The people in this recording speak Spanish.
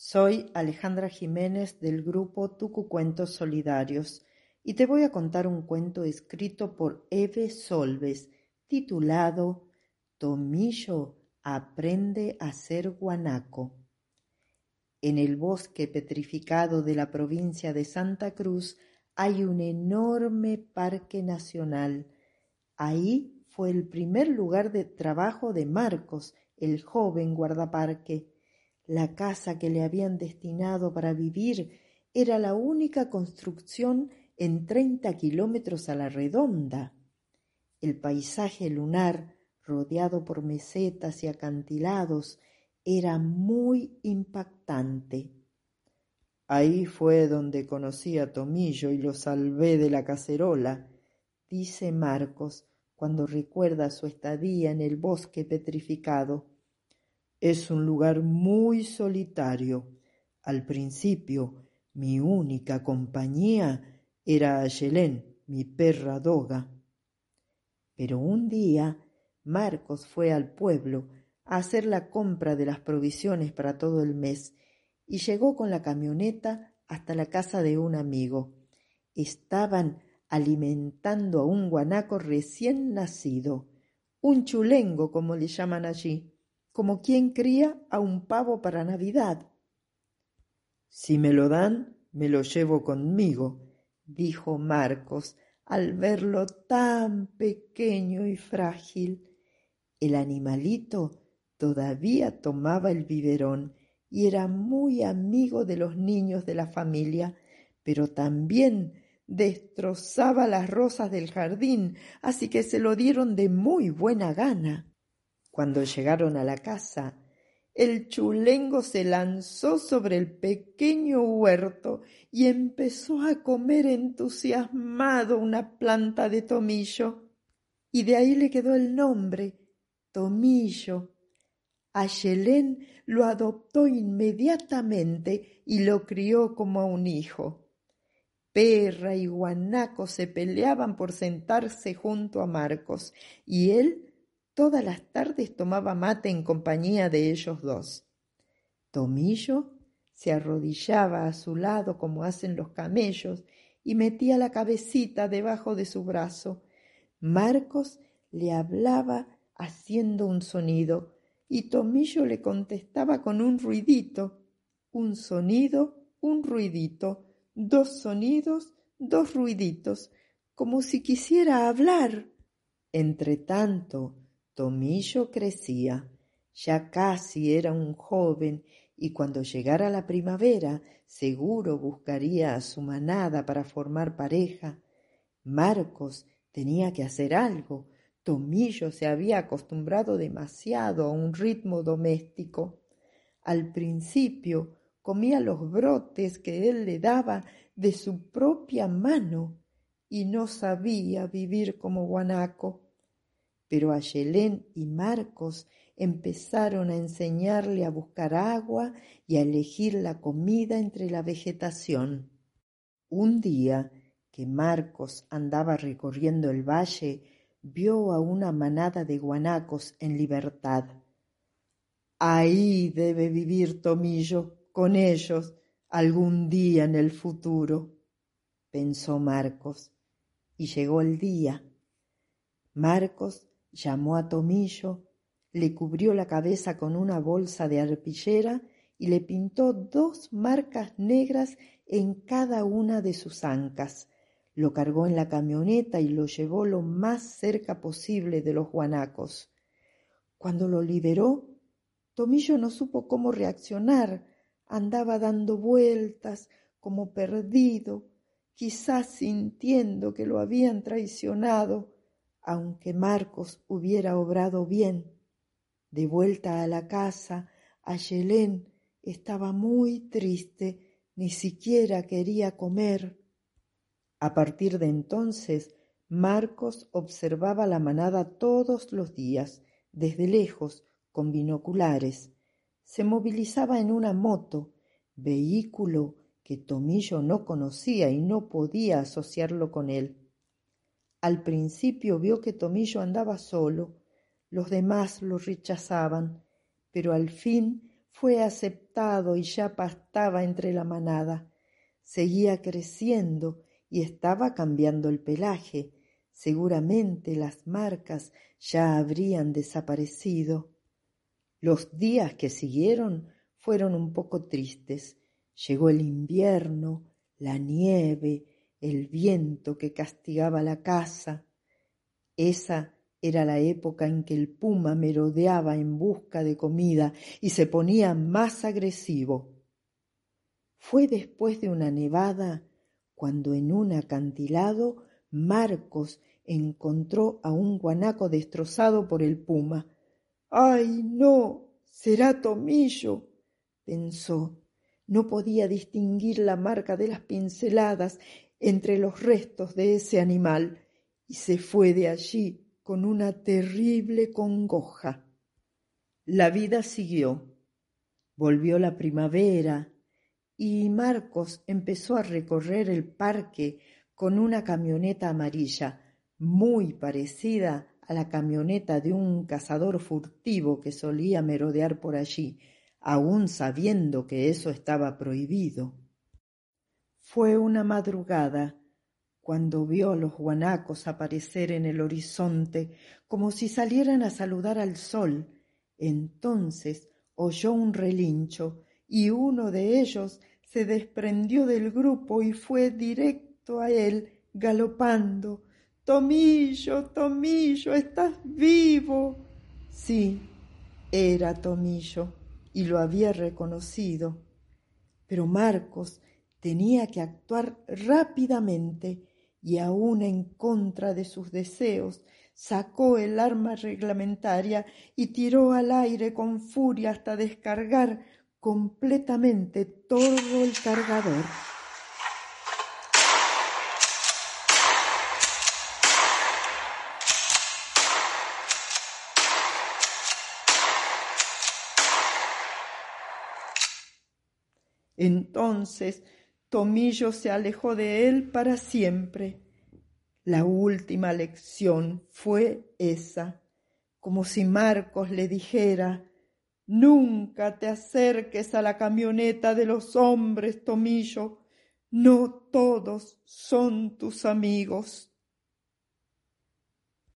Soy Alejandra Jiménez del grupo Tucucuentos Solidarios y te voy a contar un cuento escrito por Eve Solves titulado Tomillo aprende a ser guanaco. En el bosque petrificado de la provincia de Santa Cruz hay un enorme parque nacional. Ahí fue el primer lugar de trabajo de Marcos, el joven guardaparque la casa que le habían destinado para vivir era la única construcción en treinta kilómetros a la redonda. El paisaje lunar, rodeado por mesetas y acantilados, era muy impactante. Ahí fue donde conocí a Tomillo y lo salvé de la cacerola, dice Marcos cuando recuerda su estadía en el bosque petrificado. Es un lugar muy solitario. Al principio mi única compañía era Ayelén, mi perra doga. Pero un día Marcos fue al pueblo a hacer la compra de las provisiones para todo el mes y llegó con la camioneta hasta la casa de un amigo. Estaban alimentando a un guanaco recién nacido, un chulengo como le llaman allí como quien cría a un pavo para Navidad. Si me lo dan, me lo llevo conmigo, dijo Marcos al verlo tan pequeño y frágil. El animalito todavía tomaba el biberón y era muy amigo de los niños de la familia, pero también destrozaba las rosas del jardín, así que se lo dieron de muy buena gana. Cuando llegaron a la casa, el chulengo se lanzó sobre el pequeño huerto y empezó a comer entusiasmado una planta de tomillo. Y de ahí le quedó el nombre, Tomillo. Ayelén lo adoptó inmediatamente y lo crió como a un hijo. Perra y guanaco se peleaban por sentarse junto a Marcos, y él Todas las tardes tomaba mate en compañía de ellos dos. Tomillo se arrodillaba a su lado como hacen los camellos y metía la cabecita debajo de su brazo. Marcos le hablaba haciendo un sonido y Tomillo le contestaba con un ruidito. Un sonido, un ruidito, dos sonidos, dos ruiditos, como si quisiera hablar. Entretanto, Tomillo crecía, ya casi era un joven y cuando llegara la primavera seguro buscaría a su manada para formar pareja. Marcos tenía que hacer algo. Tomillo se había acostumbrado demasiado a un ritmo doméstico. Al principio comía los brotes que él le daba de su propia mano y no sabía vivir como guanaco pero Ayelén y Marcos empezaron a enseñarle a buscar agua y a elegir la comida entre la vegetación. Un día que Marcos andaba recorriendo el valle, vio a una manada de guanacos en libertad. Ahí debe vivir Tomillo, con ellos, algún día en el futuro, pensó Marcos. Y llegó el día. Marcos llamó a Tomillo, le cubrió la cabeza con una bolsa de arpillera y le pintó dos marcas negras en cada una de sus ancas. Lo cargó en la camioneta y lo llevó lo más cerca posible de los guanacos. Cuando lo liberó, Tomillo no supo cómo reaccionar. Andaba dando vueltas, como perdido, quizás sintiendo que lo habían traicionado aunque Marcos hubiera obrado bien. De vuelta a la casa, Ayelén estaba muy triste, ni siquiera quería comer. A partir de entonces, Marcos observaba la manada todos los días, desde lejos, con binoculares. Se movilizaba en una moto, vehículo que Tomillo no conocía y no podía asociarlo con él. Al principio vio que Tomillo andaba solo, los demás lo rechazaban, pero al fin fue aceptado y ya pastaba entre la manada. Seguía creciendo y estaba cambiando el pelaje. Seguramente las marcas ya habrían desaparecido. Los días que siguieron fueron un poco tristes. Llegó el invierno, la nieve, el viento que castigaba la casa. Esa era la época en que el puma merodeaba en busca de comida y se ponía más agresivo. Fue después de una nevada cuando en un acantilado Marcos encontró a un guanaco destrozado por el puma. ¡Ay, no! Será Tomillo. pensó. No podía distinguir la marca de las pinceladas entre los restos de ese animal y se fue de allí con una terrible congoja. La vida siguió. Volvió la primavera y Marcos empezó a recorrer el parque con una camioneta amarilla muy parecida a la camioneta de un cazador furtivo que solía merodear por allí, aun sabiendo que eso estaba prohibido. Fue una madrugada cuando vio los guanacos aparecer en el horizonte como si salieran a saludar al sol. Entonces oyó un relincho y uno de ellos se desprendió del grupo y fue directo a él, galopando. Tomillo, Tomillo, estás vivo. Sí, era Tomillo y lo había reconocido. Pero Marcos tenía que actuar rápidamente y aun en contra de sus deseos, sacó el arma reglamentaria y tiró al aire con furia hasta descargar completamente todo el cargador. Entonces Tomillo se alejó de él para siempre. La última lección fue esa, como si Marcos le dijera Nunca te acerques a la camioneta de los hombres, Tomillo. No todos son tus amigos.